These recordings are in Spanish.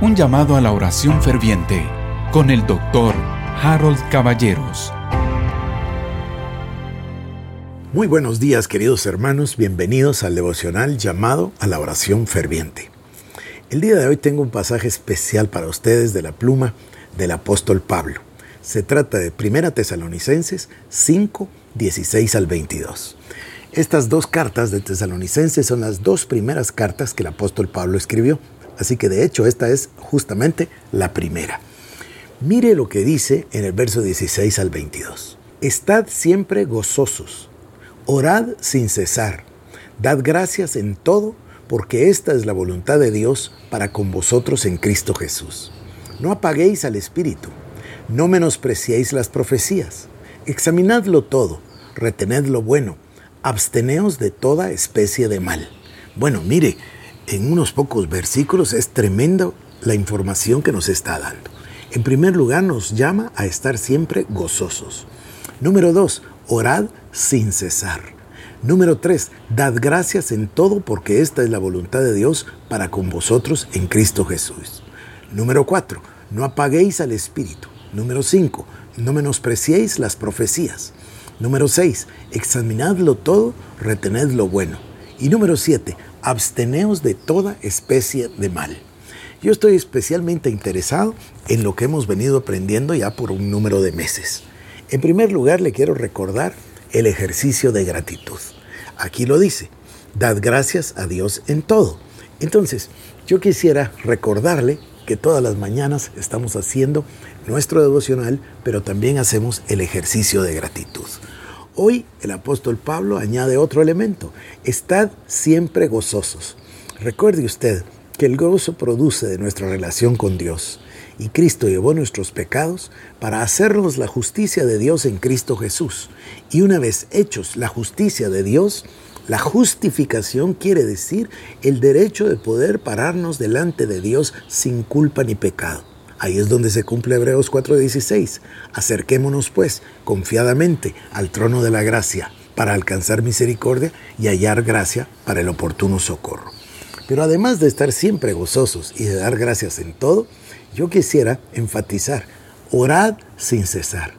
Un llamado a la oración ferviente con el doctor Harold Caballeros. Muy buenos días queridos hermanos, bienvenidos al devocional llamado a la oración ferviente. El día de hoy tengo un pasaje especial para ustedes de la pluma del apóstol Pablo. Se trata de 1 Tesalonicenses 5, 16 al 22. Estas dos cartas de Tesalonicenses son las dos primeras cartas que el apóstol Pablo escribió. Así que de hecho esta es justamente la primera. Mire lo que dice en el verso 16 al 22. Estad siempre gozosos, orad sin cesar, dad gracias en todo, porque esta es la voluntad de Dios para con vosotros en Cristo Jesús. No apaguéis al Espíritu, no menospreciéis las profecías, examinadlo todo, retened lo bueno, absteneos de toda especie de mal. Bueno, mire, en unos pocos versículos es tremenda la información que nos está dando. En primer lugar, nos llama a estar siempre gozosos. Número dos, orad sin cesar. Número tres, dad gracias en todo porque esta es la voluntad de Dios para con vosotros en Cristo Jesús. Número cuatro, no apaguéis al Espíritu. Número cinco, no menospreciéis las profecías. Número seis, examinadlo todo, retened lo bueno. Y número siete, absteneos de toda especie de mal. Yo estoy especialmente interesado en lo que hemos venido aprendiendo ya por un número de meses. En primer lugar, le quiero recordar el ejercicio de gratitud. Aquí lo dice, dad gracias a Dios en todo. Entonces, yo quisiera recordarle que todas las mañanas estamos haciendo nuestro devocional, pero también hacemos el ejercicio de gratitud. Hoy el apóstol Pablo añade otro elemento. Estad siempre gozosos. Recuerde usted que el gozo produce de nuestra relación con Dios. Y Cristo llevó nuestros pecados para hacernos la justicia de Dios en Cristo Jesús. Y una vez hechos la justicia de Dios, la justificación quiere decir el derecho de poder pararnos delante de Dios sin culpa ni pecado. Ahí es donde se cumple Hebreos 4:16. Acerquémonos pues confiadamente al trono de la gracia para alcanzar misericordia y hallar gracia para el oportuno socorro. Pero además de estar siempre gozosos y de dar gracias en todo, yo quisiera enfatizar, orad sin cesar.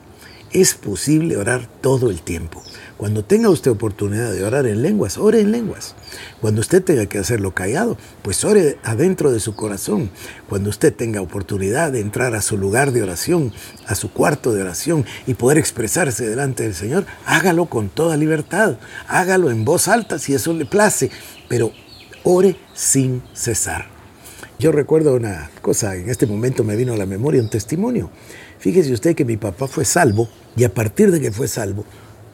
Es posible orar todo el tiempo. Cuando tenga usted oportunidad de orar en lenguas, ore en lenguas. Cuando usted tenga que hacerlo callado, pues ore adentro de su corazón. Cuando usted tenga oportunidad de entrar a su lugar de oración, a su cuarto de oración y poder expresarse delante del Señor, hágalo con toda libertad. Hágalo en voz alta si eso le place, pero ore sin cesar. Yo recuerdo una cosa, en este momento me vino a la memoria un testimonio. Fíjese usted que mi papá fue salvo y a partir de que fue salvo,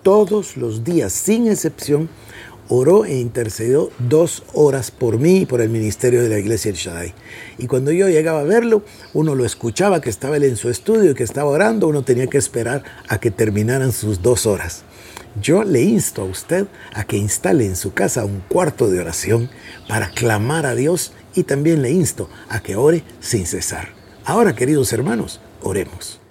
todos los días, sin excepción, oró e intercedió dos horas por mí y por el ministerio de la iglesia de Shaddai. Y cuando yo llegaba a verlo, uno lo escuchaba que estaba él en su estudio y que estaba orando, uno tenía que esperar a que terminaran sus dos horas. Yo le insto a usted a que instale en su casa un cuarto de oración para clamar a Dios y también le insto a que ore sin cesar. Ahora, queridos hermanos, oremos.